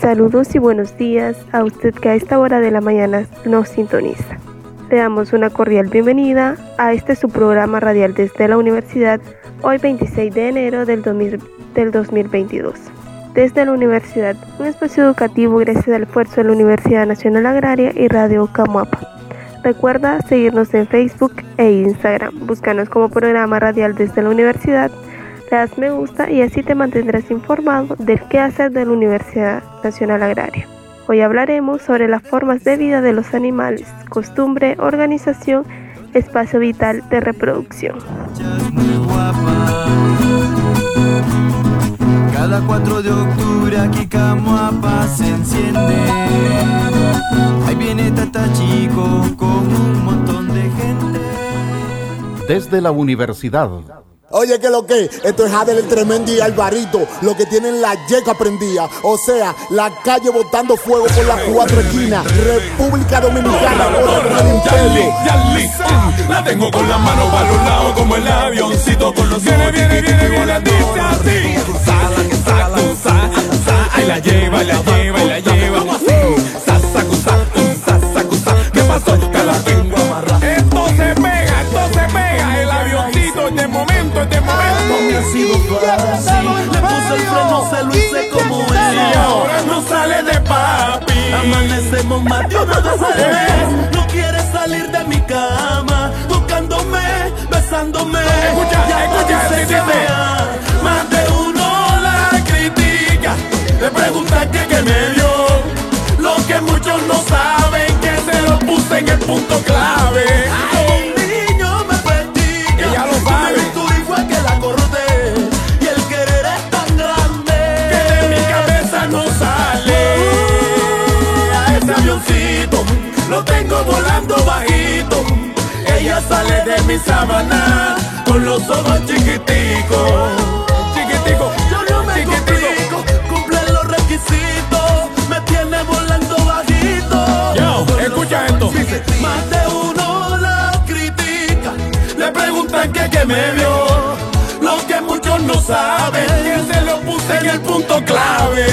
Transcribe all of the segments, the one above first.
Saludos y buenos días a usted que a esta hora de la mañana nos sintoniza. Le damos una cordial bienvenida a este su programa radial desde la universidad, hoy 26 de enero del, 2022. Desde la universidad, un espacio educativo gracias al esfuerzo de la Universidad Nacional Agraria y Radio Camuapa. Recuerda seguirnos en Facebook e Instagram. Búscanos como programa radial desde la universidad le das me gusta y así te mantendrás informado del quehacer de la Universidad Nacional Agraria. Hoy hablaremos sobre las formas de vida de los animales, costumbre, organización, espacio vital de reproducción. Cada 4 de octubre aquí Camuapa se enciende. Ahí viene Tata Chico con un montón de gente. Desde la universidad Oye, que lo que, esto es Jadel el tremendo y Alvarito, lo que tienen la yeca prendida, o sea, la calle botando fuego por las cuatro esquinas, República Dominicana por el imperio. La tengo con la mano para los lados como el avioncito con los viene, viene, viene, viene, así. La lleva, la lleva, la lleva. Ha sido fácil, le puse el freno, se lo hice como. Y ahora no sale de papi. Amanecemos más de una vez. No quiere salir de mi cama, tocándome, besándome. Escucha, ya escucha, sí. vea. Más de uno la critica, le pregunta que qué me dio. Lo que muchos no saben que se lo puse en el punto clave. Un sale de mi sábana con los ojos chiquiticos. Chiquitico, Yo no me chiquitico. cumple los requisitos, me tiene volando bajito. Yo, escucha esto. Más de uno la critica, le preguntan que qué me vio. Lo que muchos no saben, Que se lo puse en el punto clave.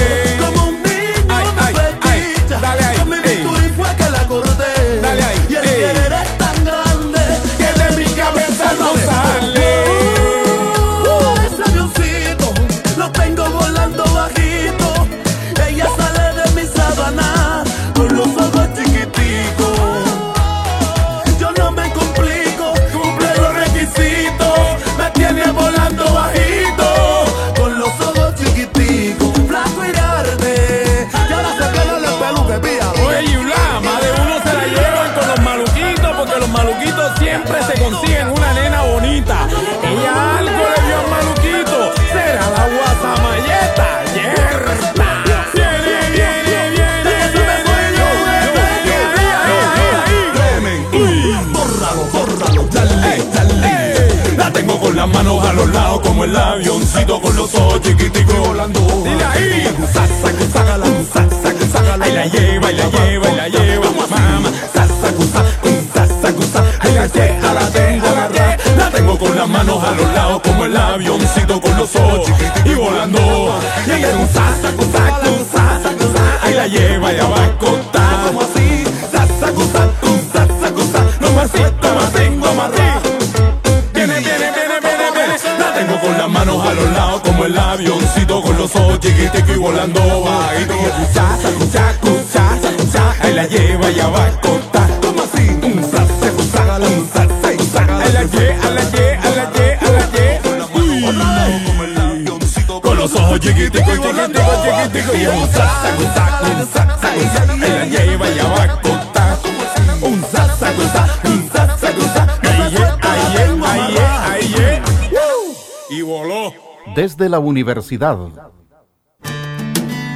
El avioncito con los ojos chiquiticos volando. Dile ahí. Sasa, sasa, sácala. Ahí la lleva, y la lleva, y la lleva. Mamá, sasa, cusa, sasa, cusa. La lleva, la tengo agarrada. La tengo con las manos a los lados como el avioncito con los ojos chiquiticos y volando. Y ella un sasa, cusa, sasa, cusa. Ahí la lleva, ya va a contar. Volando bajito. La lleva, ya va. Un un la lle, a la lle, a. Con los ojos chiquiticos, y un un lleva, contar. Un un sa, sa, sa. Ahí, ye, ahí, ye, ahí, ye, ahí, ye. Y voló. desde la universidad.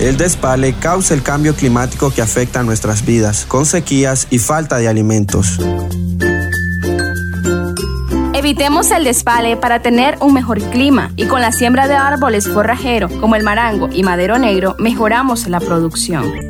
El despale causa el cambio climático que afecta a nuestras vidas, con sequías y falta de alimentos. Evitemos el despale para tener un mejor clima y con la siembra de árboles forrajeros como el marango y madero negro mejoramos la producción.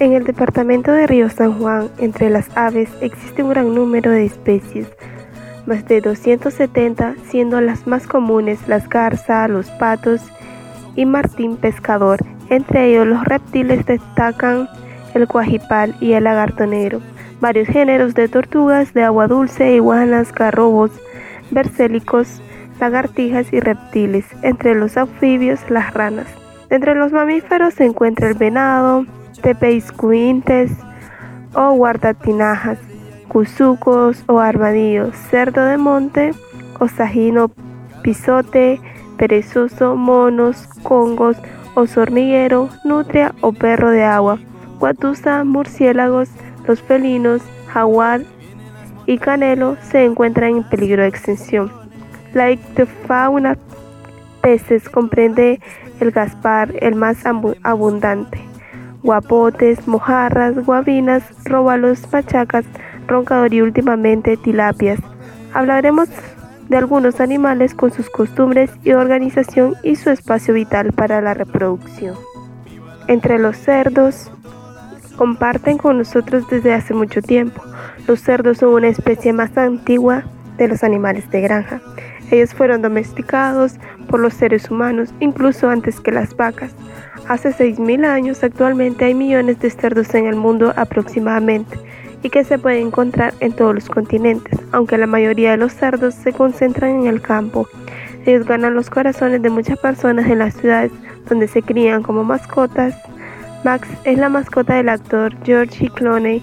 En el departamento de Río San Juan, entre las aves, existe un gran número de especies, más de 270, siendo las más comunes las garzas, los patos y martín pescador. Entre ellos los reptiles destacan el cuajipal y el lagarto negro, varios géneros de tortugas de agua dulce, iguanas, garrobos, bercélicos, lagartijas y reptiles, entre los anfibios las ranas. Entre los mamíferos se encuentra el venado, tepeiscuintes o guardatinajas, cuzucos o armadillos, cerdo de monte, osajino, pisote, perezoso, monos, congos, oso hormiguero, nutria o perro de agua, guatusa, murciélagos, los felinos, jaguar y canelo se encuentran en peligro de extinción. La ictofauna peces comprende el gaspar, el más abundante, guapotes, mojarras, guabinas, róbalos, pachacas, roncador y últimamente tilapias. Hablaremos de algunos animales con sus costumbres y organización y su espacio vital para la reproducción. Entre los cerdos, comparten con nosotros desde hace mucho tiempo. Los cerdos son una especie más antigua de los animales de granja. Ellos fueron domesticados por los seres humanos incluso antes que las vacas. Hace 6.000 años actualmente hay millones de cerdos en el mundo aproximadamente y que se pueden encontrar en todos los continentes, aunque la mayoría de los cerdos se concentran en el campo. Ellos ganan los corazones de muchas personas en las ciudades donde se crían como mascotas. Max es la mascota del actor George Clooney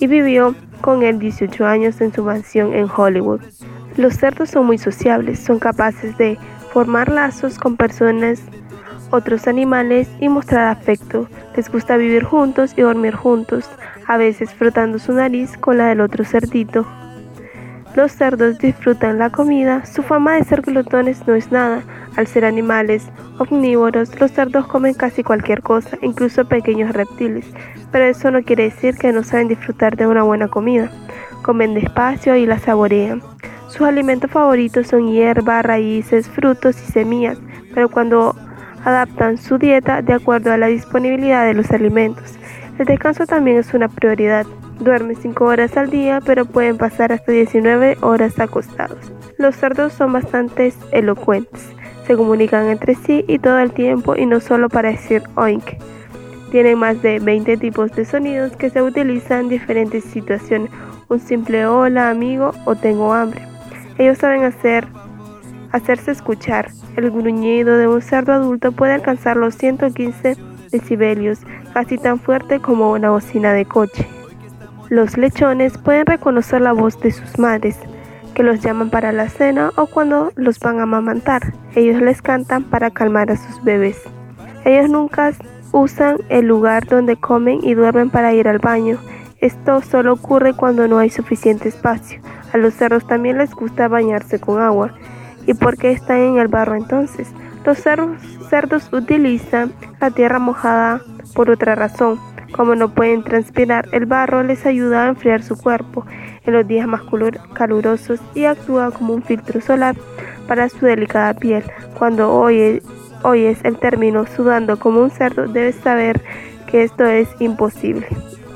y vivió con él 18 años en su mansión en Hollywood. Los cerdos son muy sociables, son capaces de formar lazos con personas, otros animales y mostrar afecto. Les gusta vivir juntos y dormir juntos, a veces frotando su nariz con la del otro cerdito. Los cerdos disfrutan la comida, su fama de ser glotones no es nada. Al ser animales omnívoros, los cerdos comen casi cualquier cosa, incluso pequeños reptiles, pero eso no quiere decir que no saben disfrutar de una buena comida. Comen despacio y la saborean. Sus alimentos favoritos son hierba, raíces, frutos y semillas, pero cuando adaptan su dieta de acuerdo a la disponibilidad de los alimentos. El descanso también es una prioridad. Duermen 5 horas al día, pero pueden pasar hasta 19 horas acostados. Los cerdos son bastante elocuentes. Se comunican entre sí y todo el tiempo y no solo para decir oink. Tienen más de 20 tipos de sonidos que se utilizan en diferentes situaciones. Un simple hola amigo o tengo hambre. Ellos saben hacer, hacerse escuchar. El gruñido de un cerdo adulto puede alcanzar los 115 decibelios, casi tan fuerte como una bocina de coche. Los lechones pueden reconocer la voz de sus madres, que los llaman para la cena o cuando los van a amamantar. Ellos les cantan para calmar a sus bebés. Ellos nunca usan el lugar donde comen y duermen para ir al baño. Esto solo ocurre cuando no hay suficiente espacio. A los cerdos también les gusta bañarse con agua. ¿Y por qué están en el barro entonces? Los cerdos, utilizan la tierra mojada por otra razón. Como no pueden transpirar, el barro les ayuda a enfriar su cuerpo en los días más calurosos y actúa como un filtro solar para su delicada piel. Cuando oyes, oyes el término sudando como un cerdo, debes saber que esto es imposible.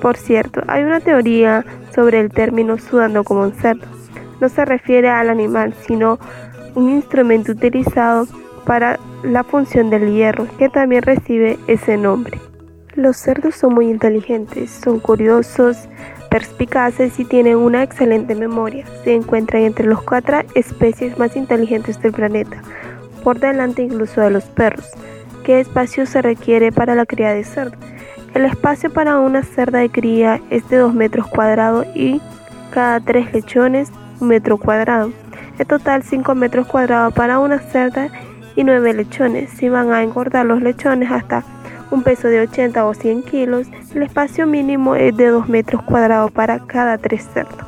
Por cierto, hay una teoría sobre el término sudando como un cerdo. No se refiere al animal, sino un instrumento utilizado para la función del hierro, que también recibe ese nombre. Los cerdos son muy inteligentes, son curiosos, perspicaces y tienen una excelente memoria. Se encuentran entre las cuatro especies más inteligentes del planeta, por delante incluso de los perros. ¿Qué espacio se requiere para la cría de cerdo? El espacio para una cerda de cría es de 2 metros cuadrados y cada 3 lechones un metro cuadrado. En total 5 metros cuadrados para una cerda y 9 lechones. Si van a engordar los lechones hasta un peso de 80 o 100 kilos, el espacio mínimo es de 2 metros cuadrados para cada 3 cerdos.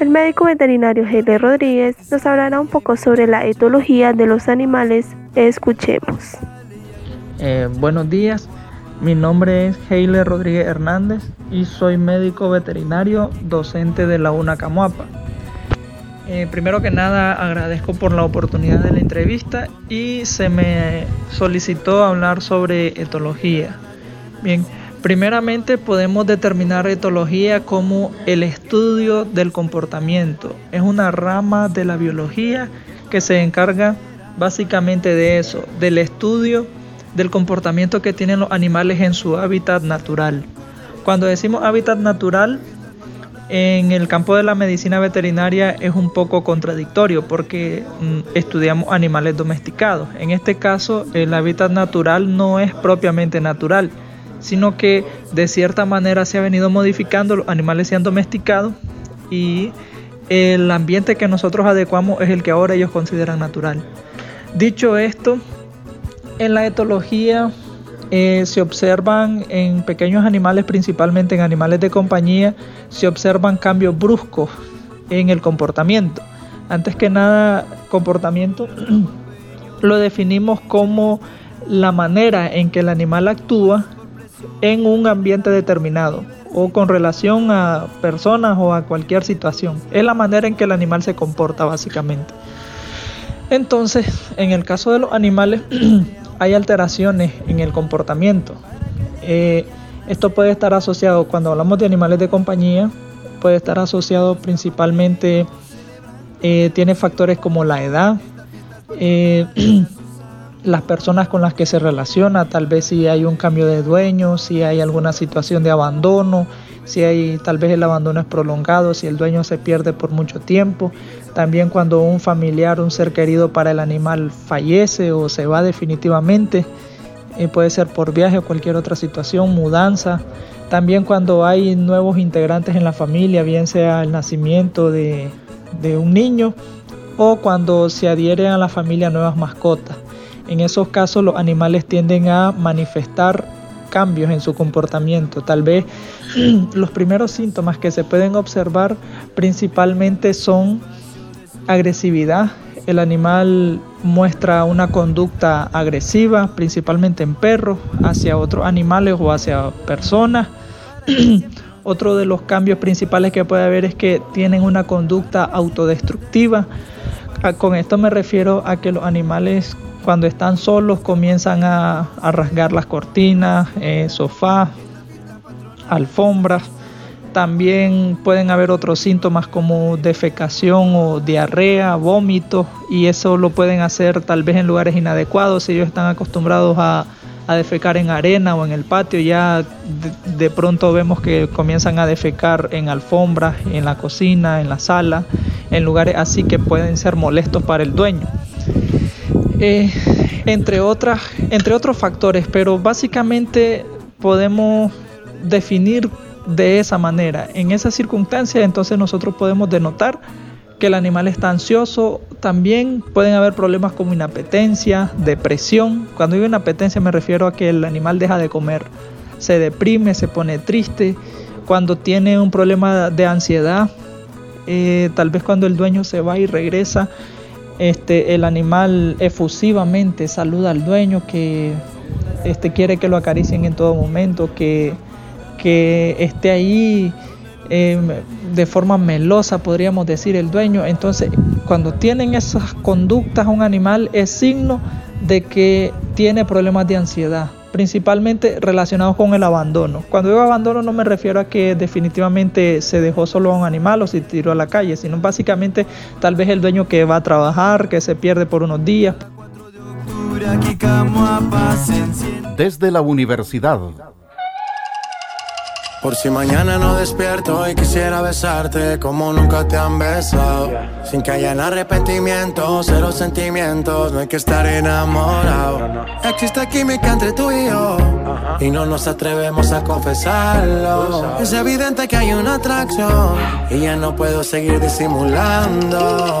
El médico veterinario Heile Rodríguez nos hablará un poco sobre la etología de los animales. Escuchemos. Eh, buenos días. Mi nombre es Heile Rodríguez Hernández y soy médico veterinario docente de la UNA Camuapa. Eh, primero que nada agradezco por la oportunidad de la entrevista y se me solicitó hablar sobre etología. Bien, primeramente podemos determinar etología como el estudio del comportamiento. Es una rama de la biología que se encarga básicamente de eso, del estudio del comportamiento que tienen los animales en su hábitat natural. Cuando decimos hábitat natural, en el campo de la medicina veterinaria es un poco contradictorio porque mm, estudiamos animales domesticados. En este caso, el hábitat natural no es propiamente natural, sino que de cierta manera se ha venido modificando, los animales se han domesticado y el ambiente que nosotros adecuamos es el que ahora ellos consideran natural. Dicho esto, en la etología eh, se observan en pequeños animales, principalmente en animales de compañía, se observan cambios bruscos en el comportamiento. Antes que nada, comportamiento lo definimos como la manera en que el animal actúa en un ambiente determinado o con relación a personas o a cualquier situación. Es la manera en que el animal se comporta básicamente. Entonces, en el caso de los animales, hay alteraciones en el comportamiento. Eh, esto puede estar asociado, cuando hablamos de animales de compañía, puede estar asociado principalmente, eh, tiene factores como la edad, eh, las personas con las que se relaciona, tal vez si hay un cambio de dueño, si hay alguna situación de abandono, si hay tal vez el abandono es prolongado, si el dueño se pierde por mucho tiempo, también cuando un familiar, un ser querido para el animal fallece o se va definitivamente, eh, puede ser por viaje o cualquier otra situación, mudanza, también cuando hay nuevos integrantes en la familia, bien sea el nacimiento de, de un niño o cuando se adhieren a la familia nuevas mascotas. En esos casos los animales tienden a manifestar cambios en su comportamiento. Tal vez los primeros síntomas que se pueden observar principalmente son agresividad. El animal muestra una conducta agresiva, principalmente en perros, hacia otros animales o hacia personas. Otro de los cambios principales que puede haber es que tienen una conducta autodestructiva. Con esto me refiero a que los animales cuando están solos comienzan a, rasgar las cortinas, eh, sofás, alfombras. También pueden haber otros síntomas como defecación o diarrea, vómitos y eso lo pueden hacer tal vez en lugares inadecuados. Si ellos están acostumbrados a, defecar en arena o en el patio, ya de, pronto vemos que comienzan a defecar en alfombras, en la cocina, en la sala, en lugares así que pueden ser molestos para el dueño. Eh, entre, otras, entre otros factores, pero básicamente podemos definir de esa manera. En esas circunstancias entonces nosotros podemos denotar que el animal está ansioso, también pueden haber problemas como inapetencia, depresión. Cuando digo inapetencia me refiero a que el animal deja de comer, se deprime, se pone triste. cuando tiene un problema de ansiedad, eh, tal vez cuando el dueño se va y regresa, este, el animal efusivamente saluda al dueño que este, quiere que lo acaricien en todo momento, que, que esté ahí em, de forma melosa, podríamos decir, el dueño. Entonces, cuando tienen esas conductas un animal es signo de que tiene problemas de ansiedad principalmente relacionados con el abandono. Cuando digo abandono no me refiero a que definitivamente se dejó solo a un animal o se tiró a la calle, sino básicamente tal vez el dueño que va a trabajar, que se pierde por unos días. Desde la universidad por si mañana no despierto y quisiera besarte como nunca te han besado. Sin que hayan arrepentimientos, cero sentimientos, no hay que estar enamorado. Existe química entre tú y yo y no nos atrevemos a confesarlo. Es evidente que hay una atracción y ya no puedo seguir disimulando.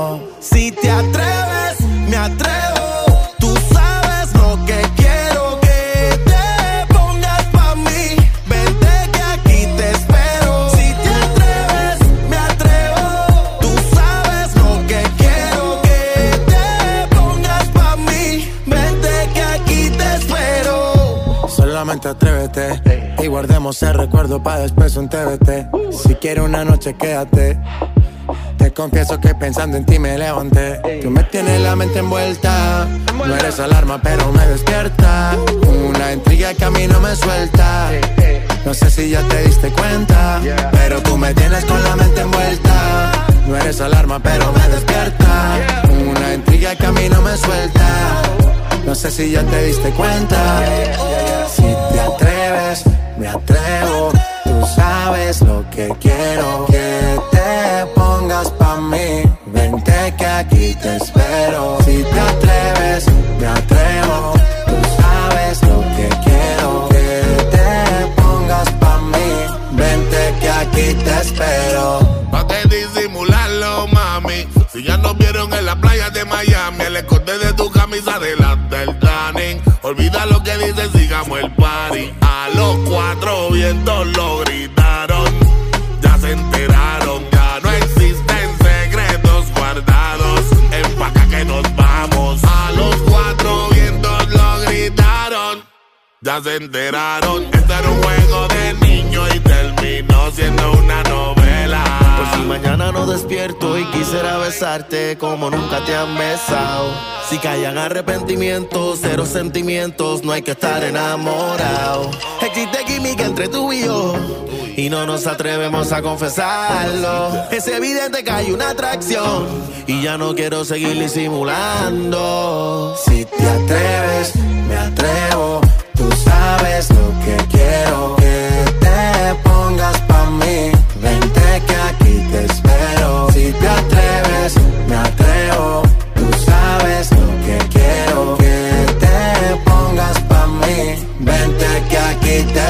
El recuerdo para después un TBT. Si quieres una noche, quédate. Te confieso que pensando en ti me levanté. Tú me tienes la mente envuelta. No eres alarma, pero me despierta. Una intriga que a mí no me suelta. No sé si ya te diste cuenta, pero tú me tienes con la mente envuelta. No eres alarma, pero me despierta. Una intriga que a mí no me suelta. No sé si ya te diste cuenta. Si te atreves, me atrevo. Tú sabes lo que quiero. Que te pongas pa' mí. Vente que aquí te espero. Si te atreves, me atrevo. Tú sabes lo que quiero. Que te pongas pa' mí. Vente que aquí te espero. Pa' que disimularlo, mami. Si ya nos vieron en la playa de Miami, el escote de tu camisa de la del tanning. Olvida lo que dices, sigamos el party. Los cuatro vientos lo gritaron. Ya se enteraron, ya no existen secretos guardados. Empaca que nos vamos. A los cuatro vientos lo gritaron. Ya se enteraron. Este era un juego de niño y terminó siendo una novela. Por si mañana no despierto y quisiera besarte como nunca te han besado. Si callan arrepentimientos, cero sentimientos, no hay que estar enamorado. Existe química entre tú y yo. Y no nos atrevemos a confesarlo. Es evidente que hay una atracción. Y ya no quiero seguir disimulando. Si te atreves, me atrevo. Tú sabes lo que quiero. Que te pongas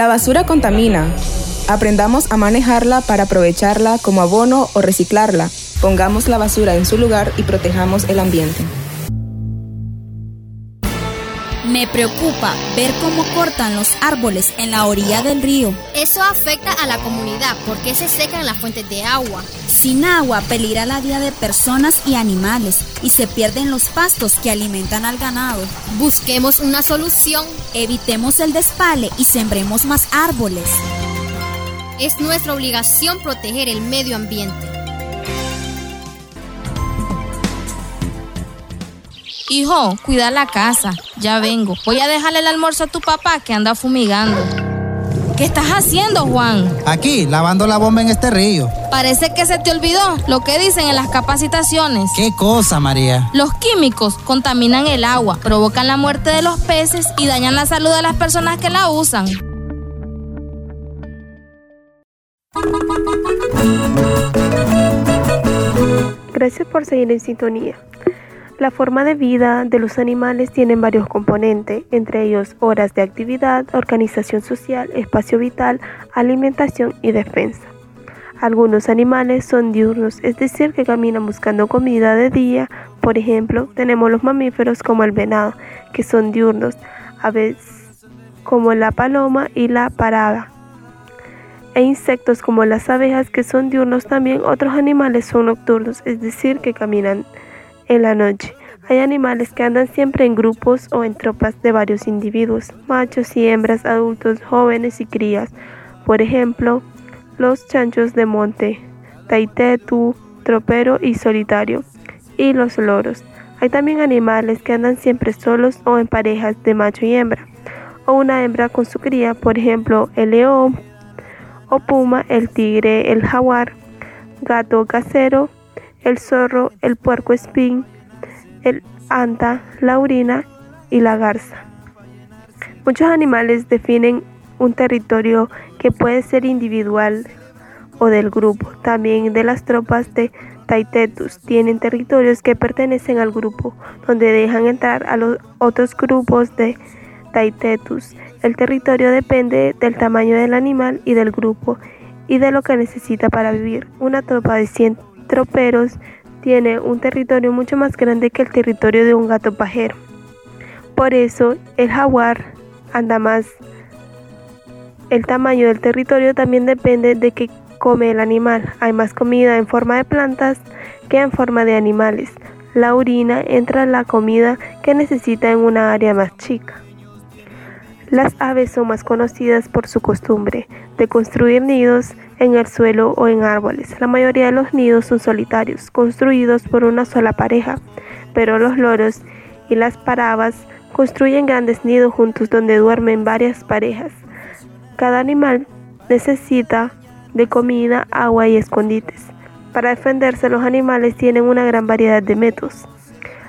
La basura contamina. Aprendamos a manejarla para aprovecharla como abono o reciclarla. Pongamos la basura en su lugar y protejamos el ambiente. Me preocupa ver cómo cortan los árboles en la orilla del río. Eso afecta a la comunidad porque se secan las fuentes de agua. Sin agua peligra la vida de personas y animales y se pierden los pastos que alimentan al ganado. Busquemos una solución. Evitemos el despale y sembremos más árboles. Es nuestra obligación proteger el medio ambiente. Hijo, cuida la casa. Ya vengo. Voy a dejarle el almuerzo a tu papá que anda fumigando. ¿Qué estás haciendo, Juan? Aquí, lavando la bomba en este río. Parece que se te olvidó lo que dicen en las capacitaciones. ¿Qué cosa, María? Los químicos contaminan el agua, provocan la muerte de los peces y dañan la salud de las personas que la usan. Gracias por seguir en sintonía. La forma de vida de los animales tiene varios componentes, entre ellos horas de actividad, organización social, espacio vital, alimentación y defensa. Algunos animales son diurnos, es decir, que caminan buscando comida de día. Por ejemplo, tenemos los mamíferos como el venado, que son diurnos, aves como la paloma y la parada. E insectos como las abejas, que son diurnos también. Otros animales son nocturnos, es decir, que caminan en la noche. Hay animales que andan siempre en grupos o en tropas de varios individuos, machos y hembras, adultos, jóvenes y crías. Por ejemplo, los chanchos de monte, taitetu, tropero y solitario, y los loros. Hay también animales que andan siempre solos o en parejas de macho y hembra, o una hembra con su cría, por ejemplo, el león o puma, el tigre, el jaguar, gato casero, el zorro, el puerco espín, el anta, la urina y la garza. Muchos animales definen un territorio que puede ser individual o del grupo. También de las tropas de Taitetus tienen territorios que pertenecen al grupo, donde dejan entrar a los otros grupos de Taitetus. El territorio depende del tamaño del animal y del grupo y de lo que necesita para vivir. Una tropa de 100 troperos tiene un territorio mucho más grande que el territorio de un gato pajero. Por eso el jaguar anda más. El tamaño del territorio también depende de qué come el animal. Hay más comida en forma de plantas que en forma de animales. La orina entra en la comida que necesita en una área más chica. Las aves son más conocidas por su costumbre de construir nidos en el suelo o en árboles. La mayoría de los nidos son solitarios, construidos por una sola pareja, pero los loros y las parabas construyen grandes nidos juntos donde duermen varias parejas. Cada animal necesita de comida, agua y escondites. Para defenderse los animales tienen una gran variedad de métodos.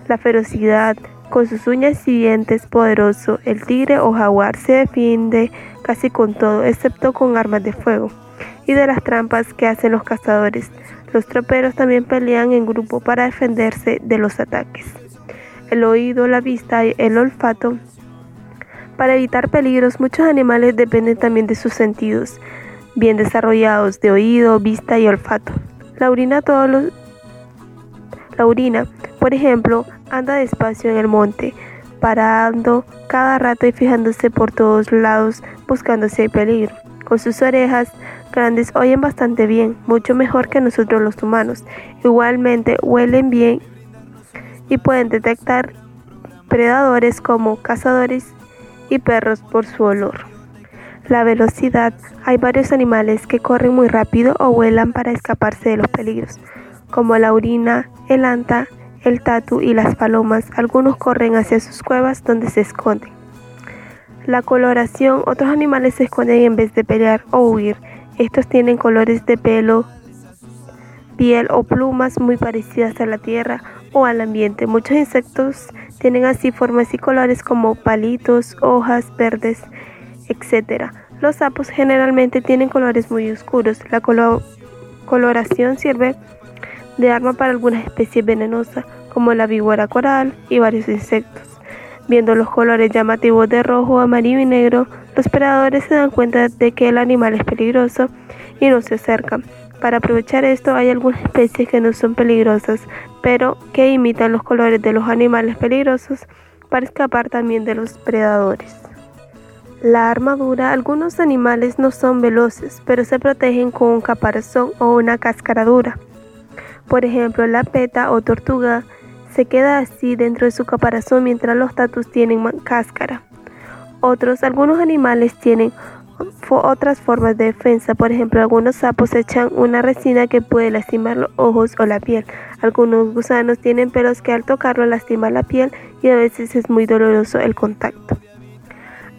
La ferocidad, con sus uñas y dientes poderoso, el tigre o jaguar se defiende casi con todo, excepto con armas de fuego, y de las trampas que hacen los cazadores. Los troperos también pelean en grupo para defenderse de los ataques. El oído, la vista y el olfato. Para evitar peligros, muchos animales dependen también de sus sentidos, bien desarrollados de oído, vista y olfato. La orina, todos los, la orina, por ejemplo, anda despacio en el monte, parando cada rato y fijándose por todos lados buscando si hay peligro. Con sus orejas grandes oyen bastante bien, mucho mejor que nosotros los humanos. Igualmente huelen bien y pueden detectar predadores como cazadores y perros por su olor. La velocidad. Hay varios animales que corren muy rápido o vuelan para escaparse de los peligros, como la orina, el anta, el tatu y las palomas. Algunos corren hacia sus cuevas donde se esconden. La coloración. Otros animales se esconden en vez de pelear o huir. Estos tienen colores de pelo, piel o plumas muy parecidas a la tierra o al ambiente. Muchos insectos tienen así formas y colores como palitos, hojas verdes, etc. Los sapos generalmente tienen colores muy oscuros. La coloración sirve de arma para algunas especies venenosas, como la víbora coral y varios insectos. Viendo los colores llamativos de rojo, amarillo y negro, los predadores se dan cuenta de que el animal es peligroso y no se acercan. Para aprovechar esto hay algunas especies que no son peligrosas, pero que imitan los colores de los animales peligrosos para escapar también de los predadores. La armadura, algunos animales no son veloces, pero se protegen con un caparazón o una cáscara dura. Por ejemplo, la peta o tortuga se queda así dentro de su caparazón mientras los tatus tienen cáscara. Otros, algunos animales tienen otras formas de defensa. Por ejemplo, algunos sapos echan una resina que puede lastimar los ojos o la piel. Algunos gusanos tienen pelos que al tocarlo lastiman la piel y a veces es muy doloroso el contacto.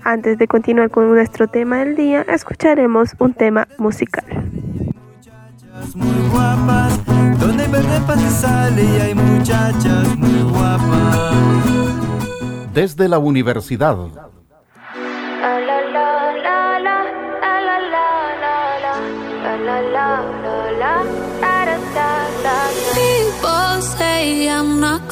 Antes de continuar con nuestro tema del día, escucharemos un tema musical. Verde sale y hay muchachas muy guapas. Desde la universidad. People say I'm not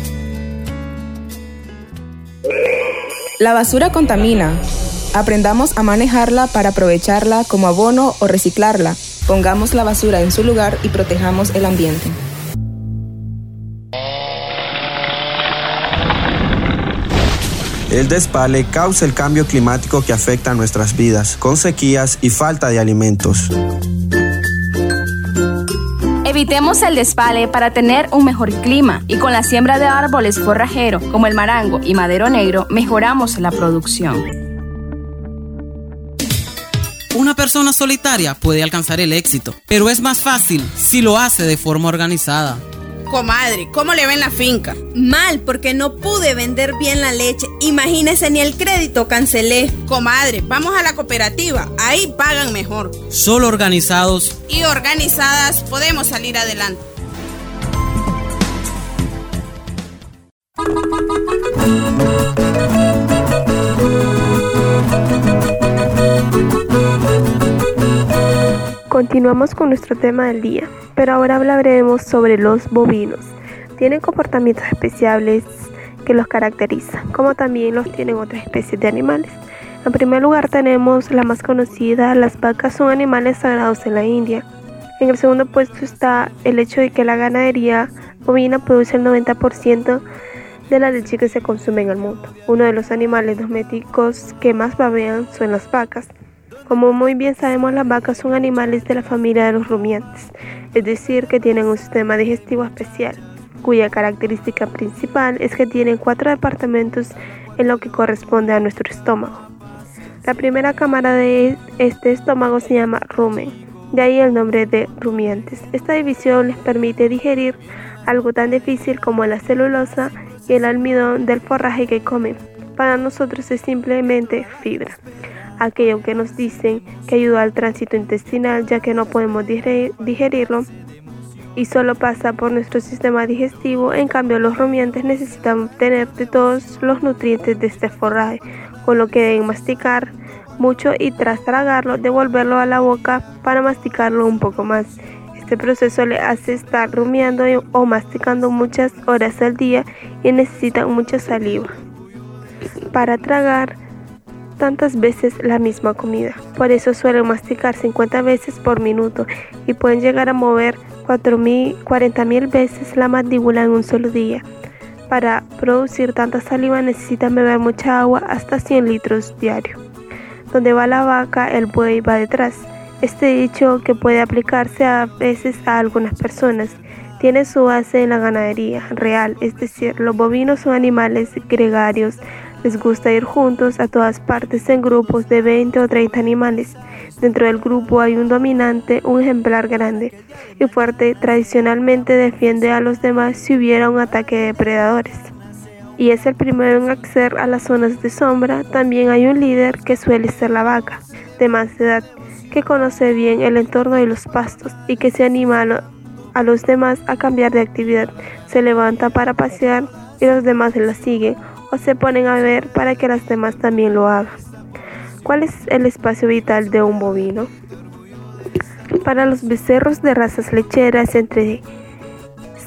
La basura contamina. Aprendamos a manejarla para aprovecharla como abono o reciclarla. Pongamos la basura en su lugar y protejamos el ambiente. El despale causa el cambio climático que afecta a nuestras vidas, con sequías y falta de alimentos. Evitemos el despale para tener un mejor clima y con la siembra de árboles forrajeros como el marango y madero negro mejoramos la producción. Una persona solitaria puede alcanzar el éxito, pero es más fácil si lo hace de forma organizada. Comadre, ¿cómo le ven la finca? Mal, porque no pude vender bien la leche. Imagínese, ni el crédito cancelé. Comadre, vamos a la cooperativa. Ahí pagan mejor. Solo organizados Y organizadas podemos salir adelante. Continuamos con nuestro tema del día, pero ahora hablaremos sobre los bovinos. Tienen comportamientos especiales que los caracterizan, como también los tienen otras especies de animales. En primer lugar tenemos la más conocida, las vacas son animales sagrados en la India. En el segundo puesto está el hecho de que la ganadería bovina produce el 90% de la leche que se consume en el mundo. Uno de los animales domésticos que más babean son las vacas. Como muy bien sabemos, las vacas son animales de la familia de los rumiantes, es decir, que tienen un sistema digestivo especial, cuya característica principal es que tienen cuatro departamentos en lo que corresponde a nuestro estómago. La primera cámara de este estómago se llama rumen, de ahí el nombre de rumiantes. Esta división les permite digerir algo tan difícil como la celulosa y el almidón del forraje que comen. Para nosotros es simplemente fibra, aquello que nos dicen que ayuda al tránsito intestinal ya que no podemos digerirlo y solo pasa por nuestro sistema digestivo. En cambio, los rumiantes necesitan obtener todos los nutrientes de este forraje, con lo que deben masticar mucho y tras tragarlo devolverlo a la boca para masticarlo un poco más. Este proceso le hace estar rumiando o masticando muchas horas al día y necesitan mucha saliva para tragar tantas veces la misma comida. Por eso suelen masticar 50 veces por minuto y pueden llegar a mover 40.000 veces la mandíbula en un solo día. Para producir tanta saliva necesitan beber mucha agua hasta 100 litros diario. Donde va la vaca, el buey va detrás. Este dicho que puede aplicarse a veces a algunas personas tiene su base en la ganadería real, es decir, los bovinos son animales gregarios, les gusta ir juntos a todas partes en grupos de 20 o 30 animales. Dentro del grupo hay un dominante, un ejemplar grande y fuerte, tradicionalmente defiende a los demás si hubiera un ataque de depredadores. Y es el primero en acceder a las zonas de sombra. También hay un líder que suele ser la vaca, de más edad, que conoce bien el entorno de los pastos y que se anima a, los demás a cambiar de actividad. Se levanta para pasear y los demás la siguen o se ponen a ver para que las demás también lo hagan. ¿Cuál es el espacio vital de un bovino? Para los becerros de razas lecheras entre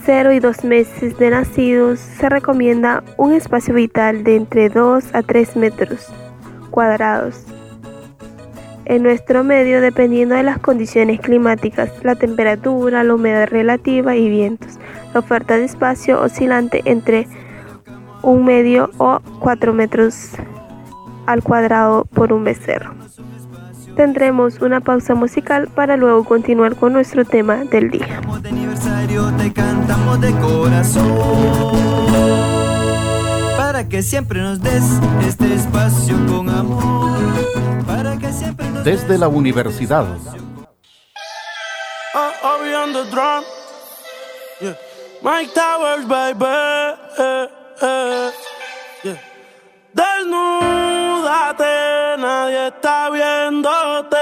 0 y 2 meses de nacidos se recomienda un espacio vital de entre 2 a 3 metros cuadrados. En nuestro medio, dependiendo de las condiciones climáticas, la temperatura, la humedad relativa y vientos, la oferta de espacio oscilante entre un medio o 4 metros al cuadrado por un becerro. Tendremos una pausa musical para luego continuar con nuestro tema del día. este Desde la universidad. The drum. Yeah. Mike Towers, baby. Eh. Desnúdate, nadie está viéndote.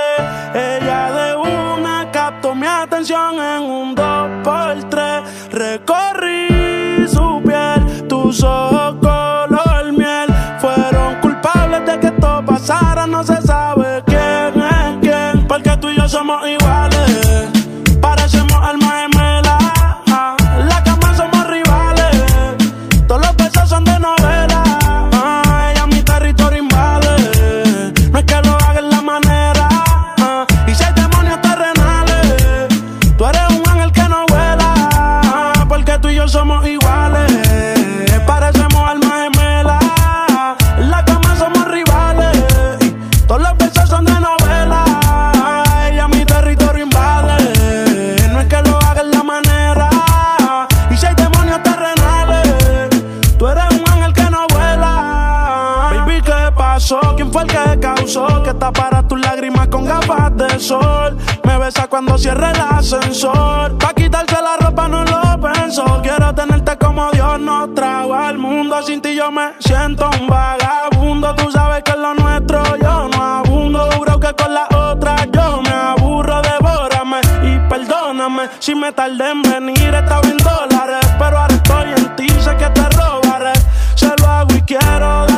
Ella de una captó mi atención en un 2 por 3 Recorrí su piel, tus ojos fue el que causó que taparas tus lágrimas con gafas de sol? Me besa cuando cierre el ascensor. Pa' quitarse la ropa no lo pensó. Quiero tenerte como Dios nos trajo al mundo. Sin ti yo me siento un vagabundo. Tú sabes que es lo nuestro yo no abundo. Juro que con la otra yo me aburro. Devórame y perdóname si me tardé en venir. Estaba en dólares, pero ahora estoy en ti. Sé que te robaré. Se lo hago y quiero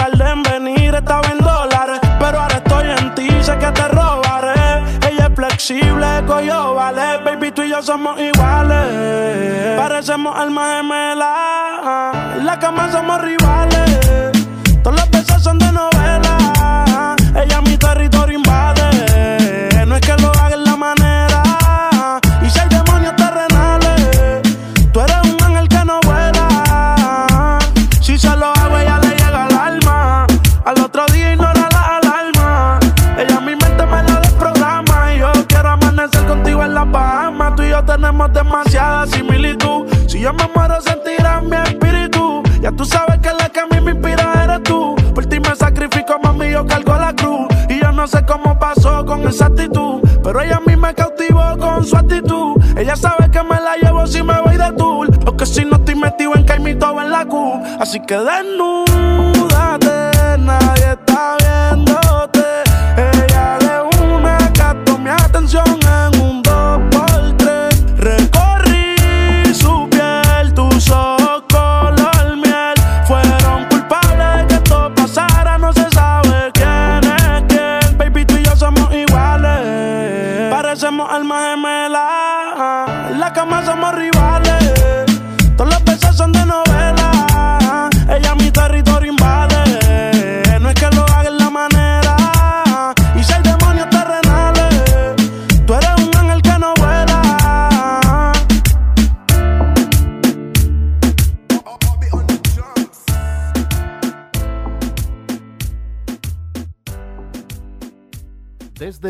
en venir. Estaba en dólares, pero ahora estoy en ti. Sé que te robaré. Ella es flexible, coyo, vale. Baby, tú y yo somos iguales. Parecemos almas gemelas. En la cama somos rivales. Inspira mi espíritu. Ya tú sabes que la que a mí me inspira eres tú. Por ti me sacrifico, mami, yo cargo la cruz. Y yo no sé cómo pasó con esa actitud. Pero ella a mí me cautivó con su actitud. Ella sabe que me la llevo si me voy de tour. O que si no estoy metido en caimito en la Q. Así que desnúdate,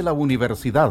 Desde la universidad.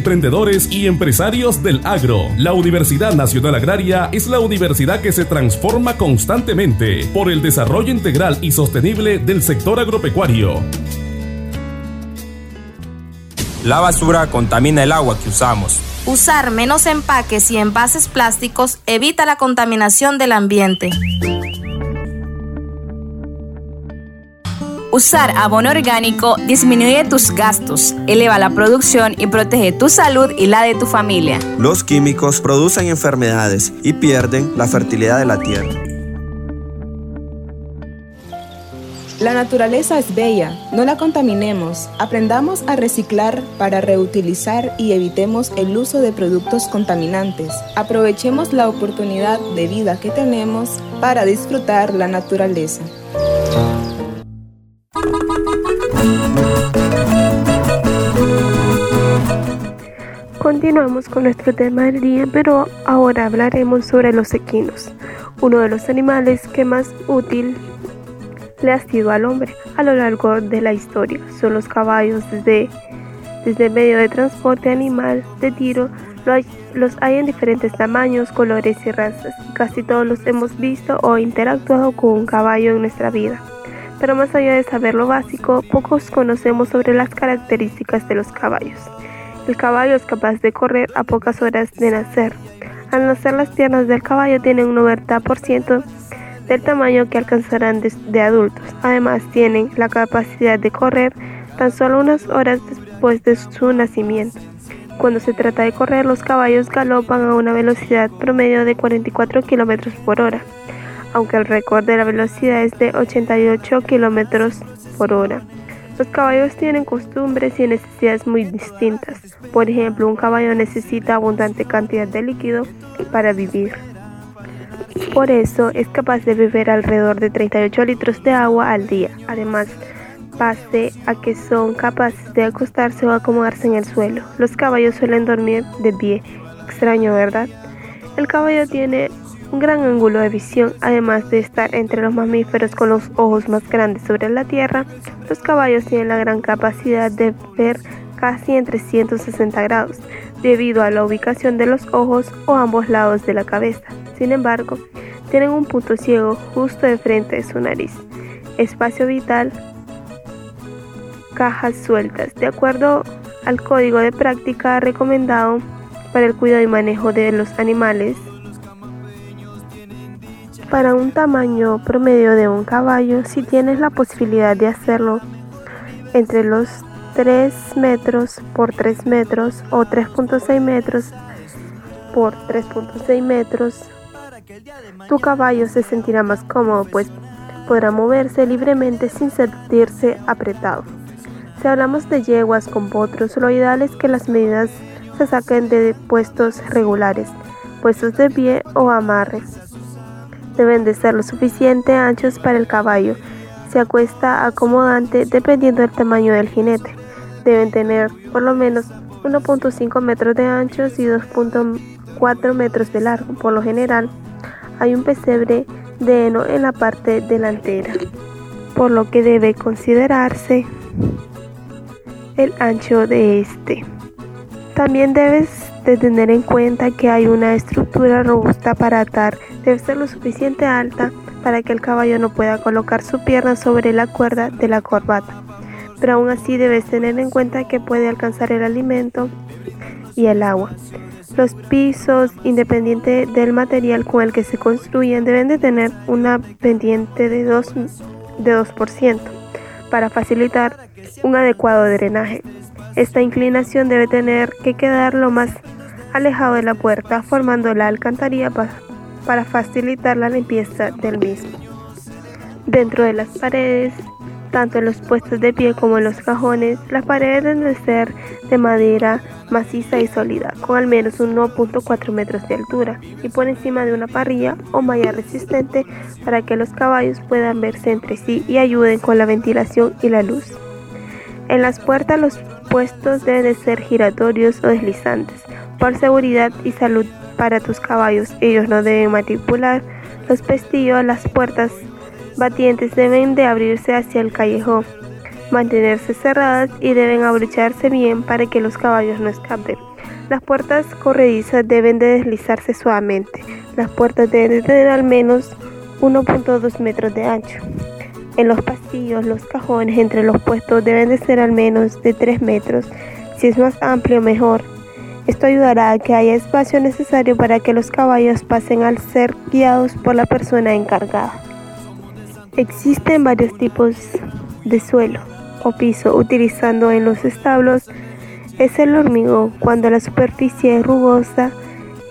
emprendedores y empresarios del agro. La Universidad Nacional Agraria es la universidad que se transforma constantemente por el desarrollo integral y sostenible del sector agropecuario. La basura contamina el agua que usamos. Usar menos empaques y envases plásticos evita la contaminación del ambiente. Usar abono orgánico disminuye tus gastos, eleva la producción y protege tu salud y la de tu familia. Los químicos producen enfermedades y pierden la fertilidad de la tierra. La naturaleza es bella, no la contaminemos. Aprendamos a reciclar para reutilizar y evitemos el uso de productos contaminantes. Aprovechemos la oportunidad de vida que tenemos para disfrutar la naturaleza. Continuamos con nuestro tema del día, pero ahora hablaremos sobre los equinos, uno de los animales que más útil le ha sido al hombre a lo largo de la historia. Son los caballos desde, desde medio de transporte animal de tiro. Los hay en diferentes tamaños, colores y razas. Casi todos los hemos visto o interactuado con un caballo en nuestra vida. Pero más allá de saber lo básico, pocos conocemos sobre las características de los caballos. El caballo es capaz de correr a pocas horas de nacer. Al nacer las piernas del caballo tienen un 90% del tamaño que alcanzarán de, adultos. Además tienen la capacidad de correr tan solo unas horas después de su nacimiento. Cuando se trata de correr, los caballos galopan a una velocidad promedio de 44 km por hora, aunque el récord de la velocidad es de 88 km por hora. Los caballos tienen costumbres y necesidades muy distintas. Por ejemplo, un caballo necesita abundante cantidad de líquido para vivir. Por eso es capaz de beber alrededor de 38 litros de agua al día. Además, pase a que son capaces de acostarse o acomodarse en el suelo. Los caballos suelen dormir de pie. Extraño, ¿verdad? El caballo tiene un gran ángulo de visión, además de estar entre los mamíferos con los ojos más grandes sobre la tierra. Los caballos tienen la gran capacidad de ver casi en 360 grados, debido a la ubicación de los ojos o ambos lados de la cabeza. Sin embargo, tienen un punto ciego justo de frente de su nariz. Espacio vital, cajas sueltas. De acuerdo al código de práctica recomendado para el cuidado y manejo de los animales, para un tamaño promedio de un caballo, si tienes la posibilidad de hacerlo entre los 3 metros por 3 metros o 3.6 metros por 3.6 metros, tu caballo se sentirá más cómodo, pues podrá moverse libremente sin sentirse apretado. Si hablamos de yeguas con potros, lo ideal es que las medidas se saquen de puestos regulares, puestos de pie o amarre. Deben de ser lo suficiente anchos para el caballo. Se acuesta acomodante dependiendo del tamaño del jinete. Deben tener por lo menos 1.5 metros de anchos y 2.4 metros de largo. Por lo general, hay un pesebre de heno en la parte delantera, por lo que debe considerarse el ancho de este. También debes de tener en cuenta que hay una estructura robusta para atar. Debe ser lo suficiente alta para que el caballo no pueda colocar su pierna sobre la cuerda de la corbata. Pero aún así debes tener en cuenta que puede alcanzar el alimento y el agua. Los pisos, independiente del material con el que se construyen, deben de tener una pendiente de 2%, de 2% para facilitar un adecuado drenaje. Esta inclinación debe tener que quedar lo más alejado de la puerta, formando la alcantarilla para facilitar la limpieza del mismo. Dentro de las paredes tanto en los puestos de pie como en los cajones, las paredes deben de ser de madera maciza y sólida, con al menos 1.4 metros de altura y por encima de una parrilla o malla resistente para que los caballos puedan verse entre sí y ayuden con la ventilación y la luz. En las puertas los puestos deben de ser giratorios o deslizantes, por seguridad y salud para tus caballos. Ellos no deben manipular los pestillos, las puertas batientes deben de abrirse hacia el callejón, mantenerse cerradas y deben abrocharse bien para que los caballos no escapen. Las puertas corredizas deben de deslizarse suavemente. Las puertas deben de tener al menos 1.2 metros de ancho. En los pasillos, los cajones entre los puestos deben de ser al menos de 3 metros. Si es más amplio, mejor. Esto ayudará a que haya espacio necesario para que los caballos pasen al ser guiados por la persona encargada. Existen varios tipos de suelo o piso utilizando en los establos es el hormigón cuando la superficie es rugosa,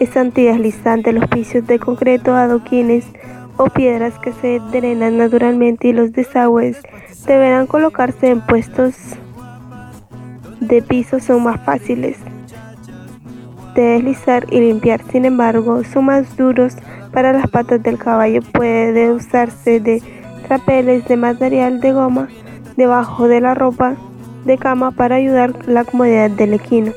es antideslizante los pisos de concreto, adoquines o piedras que se drenan naturalmente y los desagües deberán colocarse en puestos de piso son más fáciles de deslizar y limpiar, sin embargo son más duros para las patas del caballo, puede usarse de trapeles de material de goma debajo de la ropa de cama para ayudar la comodidad del equino.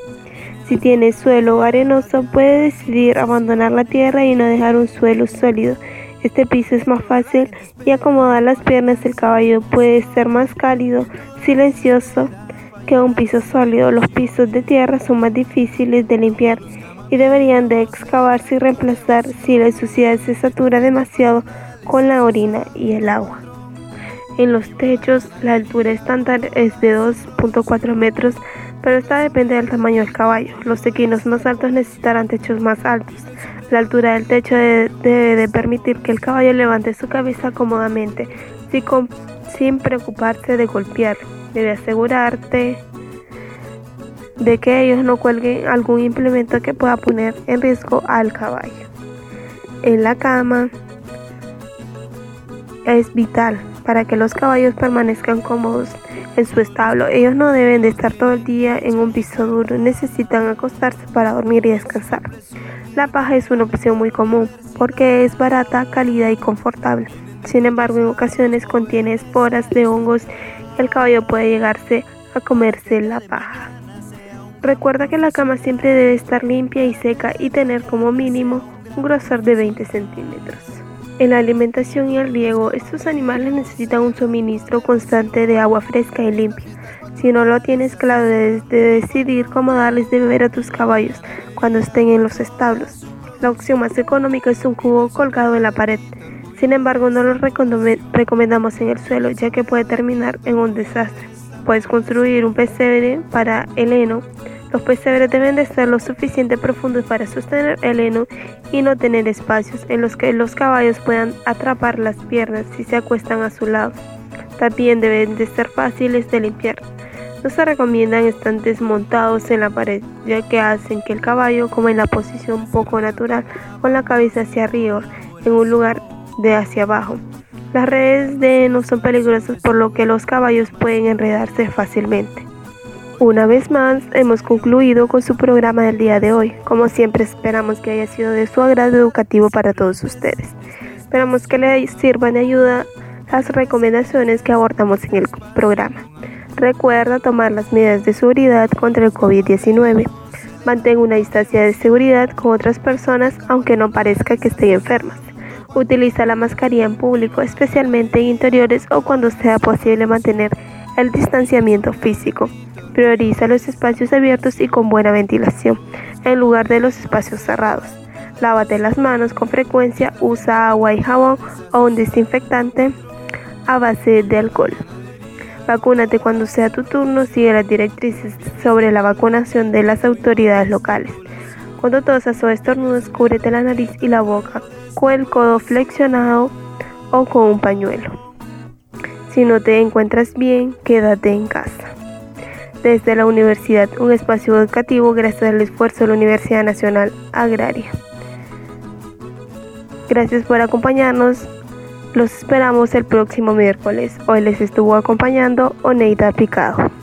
Si tiene suelo arenoso, puede decidir abandonar la tierra y no dejar un suelo sólido. Este piso es más fácil y acomodar las piernas del caballo puede ser más cálido, silencioso que un piso sólido. Los pisos de tierra son más difíciles de limpiar y deberían de excavarse y reemplazar si la suciedad se satura demasiado con la orina y el agua. En los techos la altura estándar es de 2.4 metros, pero esta depende del tamaño del caballo. Los equinos más altos necesitarán techos más altos. La altura del techo debe de permitir que el caballo levante su cabeza cómodamente, sin preocuparse de golpear. Debe asegurarte de que ellos no cuelguen algún implemento que pueda poner en riesgo al caballo. En la cama es vital para que los caballos permanezcan cómodos en su establo. Ellos no deben de estar todo el día en un piso duro, necesitan acostarse para dormir y descansar. La paja es una opción muy común porque es barata, cálida y confortable. Sin embargo, en ocasiones contiene esporas de hongos el caballo puede llegarse a comerse la paja. Recuerda que la cama siempre debe estar limpia y seca y tener como mínimo un grosor de 20 centímetros. En la alimentación y el riego, estos animales necesitan un suministro constante de agua fresca y limpia. Si no lo tienes claro, debes de decidir cómo darles de beber a tus caballos cuando estén en los establos. La opción más económica es un cubo colgado en la pared. Sin embargo, no lo recomendamos en el suelo ya que puede terminar en un desastre. Puedes construir un pesebre para el heno los pesebres deben de ser lo suficiente profundos para sostener el heno y no tener espacios en los que los caballos puedan atrapar las piernas si se acuestan a su lado. También deben de ser fáciles de limpiar. No se recomiendan estantes montados en la pared, ya que hacen que el caballo coma en la posición poco natural, con la cabeza hacia arriba, en un lugar de hacia abajo. Las redes de heno son peligrosas por lo que los caballos pueden enredarse fácilmente. Una vez más, hemos concluido con su programa del día de hoy. Como siempre, esperamos que haya sido de su agrado educativo para todos ustedes. Esperamos que les sirvan de ayuda las recomendaciones que abordamos en el programa. Recuerda tomar las medidas de seguridad contra el COVID-19. Mantén una distancia de seguridad con otras personas aunque no parezca que estén enfermas. Utiliza la mascarilla en público, especialmente en interiores o cuando sea posible mantener el distanciamiento físico. Prioriza los espacios abiertos y con buena ventilación, en lugar de los espacios cerrados. Lávate las manos con frecuencia, usa agua y jabón o un desinfectante a base de alcohol. Vacúnate cuando sea tu turno, sigue las directrices sobre la vacunación de las autoridades locales. Cuando tosas o estornudas, cúbrete la nariz y la boca con el codo flexionado o con un pañuelo. Si no te encuentras bien, quédate en casa. Desde la universidad, un espacio educativo gracias al esfuerzo de la Universidad Nacional Agraria. Gracias por acompañarnos. Los esperamos el próximo miércoles. Hoy les estuvo acompañando Oneida Picado.